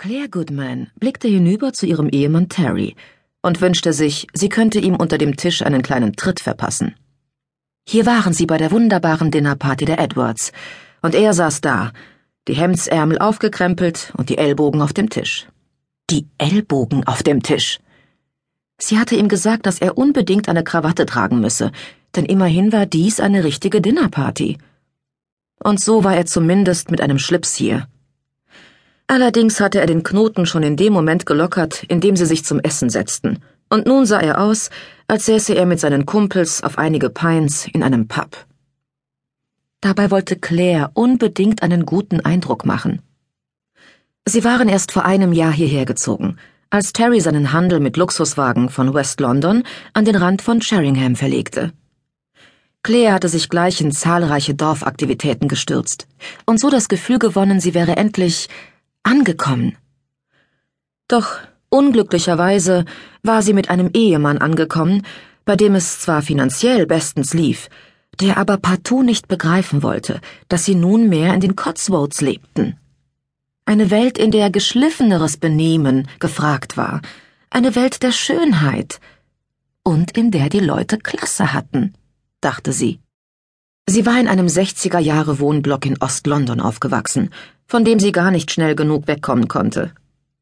Claire Goodman blickte hinüber zu ihrem Ehemann Terry und wünschte sich, sie könnte ihm unter dem Tisch einen kleinen Tritt verpassen. Hier waren sie bei der wunderbaren Dinnerparty der Edwards, und er saß da, die Hemdsärmel aufgekrempelt und die Ellbogen auf dem Tisch. Die Ellbogen auf dem Tisch. Sie hatte ihm gesagt, dass er unbedingt eine Krawatte tragen müsse, denn immerhin war dies eine richtige Dinnerparty. Und so war er zumindest mit einem Schlips hier. Allerdings hatte er den Knoten schon in dem Moment gelockert, in dem sie sich zum Essen setzten, und nun sah er aus, als säße er mit seinen Kumpels auf einige Pines in einem Pub. Dabei wollte Claire unbedingt einen guten Eindruck machen. Sie waren erst vor einem Jahr hierher gezogen, als Terry seinen Handel mit Luxuswagen von West London an den Rand von Sheringham verlegte. Claire hatte sich gleich in zahlreiche Dorfaktivitäten gestürzt und so das Gefühl gewonnen, sie wäre endlich angekommen. Doch unglücklicherweise war sie mit einem Ehemann angekommen, bei dem es zwar finanziell bestens lief, der aber partout nicht begreifen wollte, dass sie nunmehr in den Cotswolds lebten. Eine Welt, in der geschliffeneres Benehmen gefragt war, eine Welt der Schönheit und in der die Leute Klasse hatten, dachte sie. Sie war in einem 60er Jahre Wohnblock in Ost-London aufgewachsen, von dem sie gar nicht schnell genug wegkommen konnte.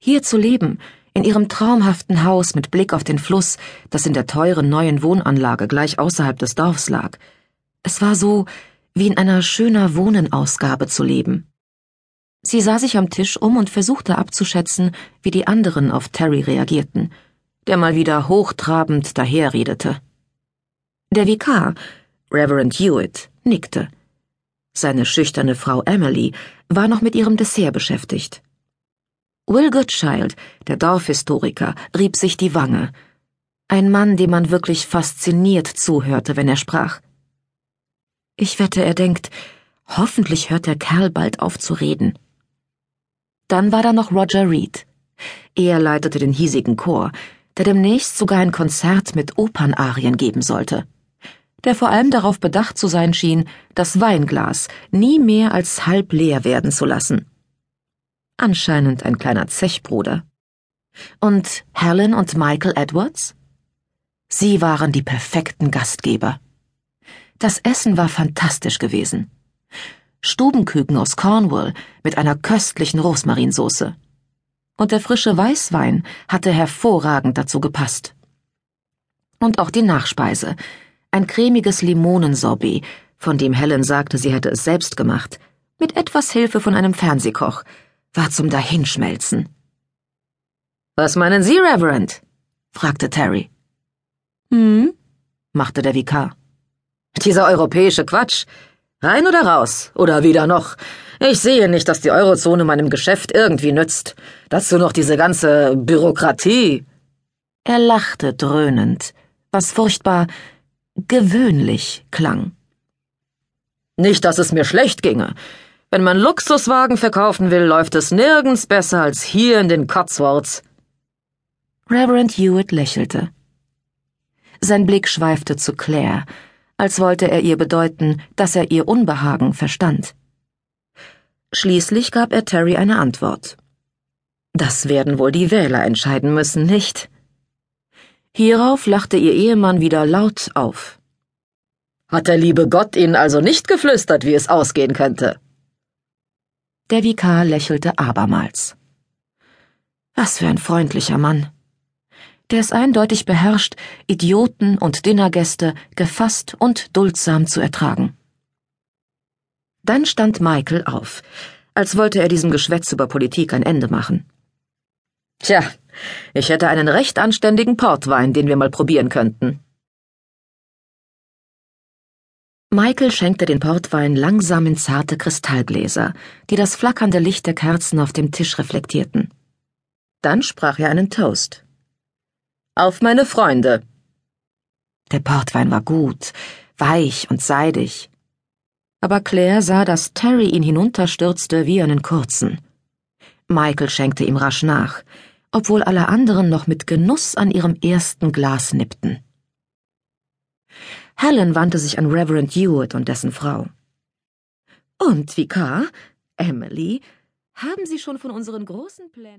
Hier zu leben, in ihrem traumhaften Haus mit Blick auf den Fluss, das in der teuren neuen Wohnanlage gleich außerhalb des Dorfs lag. Es war so, wie in einer schöner Wohnenausgabe zu leben. Sie sah sich am Tisch um und versuchte abzuschätzen, wie die anderen auf Terry reagierten, der mal wieder hochtrabend daherredete. Der Vikar, Reverend Hewitt, nickte. Seine schüchterne Frau Emily war noch mit ihrem Dessert beschäftigt. Will Goodchild, der Dorfhistoriker, rieb sich die Wange. Ein Mann, dem man wirklich fasziniert zuhörte, wenn er sprach. Ich wette, er denkt, hoffentlich hört der Kerl bald auf zu reden. Dann war da noch Roger Reed. Er leitete den hiesigen Chor, der demnächst sogar ein Konzert mit Opernarien geben sollte der vor allem darauf bedacht zu sein schien, das Weinglas nie mehr als halb leer werden zu lassen. Anscheinend ein kleiner Zechbruder. Und Helen und Michael Edwards? Sie waren die perfekten Gastgeber. Das Essen war fantastisch gewesen. Stubenküken aus Cornwall mit einer köstlichen Rosmarinsoße. Und der frische Weißwein hatte hervorragend dazu gepasst. Und auch die Nachspeise, ein cremiges Limonensorbet, von dem Helen sagte, sie hätte es selbst gemacht, mit etwas Hilfe von einem Fernsehkoch, war zum Dahinschmelzen. Was meinen Sie, Reverend? fragte Terry. Hm? machte der Vikar. Dieser europäische Quatsch. Rein oder raus? Oder wieder noch? Ich sehe nicht, dass die Eurozone meinem Geschäft irgendwie nützt. Dazu noch diese ganze Bürokratie. Er lachte dröhnend, was furchtbar gewöhnlich klang. Nicht, dass es mir schlecht ginge. Wenn man Luxuswagen verkaufen will, läuft es nirgends besser als hier in den Cotswolds. Reverend Hewitt lächelte. Sein Blick schweifte zu Claire, als wollte er ihr bedeuten, dass er ihr Unbehagen verstand. Schließlich gab er Terry eine Antwort. Das werden wohl die Wähler entscheiden müssen, nicht? Hierauf lachte ihr Ehemann wieder laut auf. Hat der liebe Gott Ihnen also nicht geflüstert, wie es ausgehen könnte? Der Vikar lächelte abermals. Was für ein freundlicher Mann. Der es eindeutig beherrscht, Idioten und Dinnergäste gefasst und duldsam zu ertragen. Dann stand Michael auf, als wollte er diesem Geschwätz über Politik ein Ende machen. Tja, ich hätte einen recht anständigen Portwein, den wir mal probieren könnten. Michael schenkte den Portwein langsam in zarte Kristallgläser, die das flackernde Licht der Kerzen auf dem Tisch reflektierten. Dann sprach er einen Toast. Auf meine Freunde. Der Portwein war gut, weich und seidig. Aber Claire sah, dass Terry ihn hinunterstürzte wie einen kurzen. Michael schenkte ihm rasch nach, obwohl alle anderen noch mit Genuss an ihrem ersten Glas nippten. Helen wandte sich an Reverend Hewitt und dessen Frau. Und, Vikar, Emily, haben Sie schon von unseren großen Plänen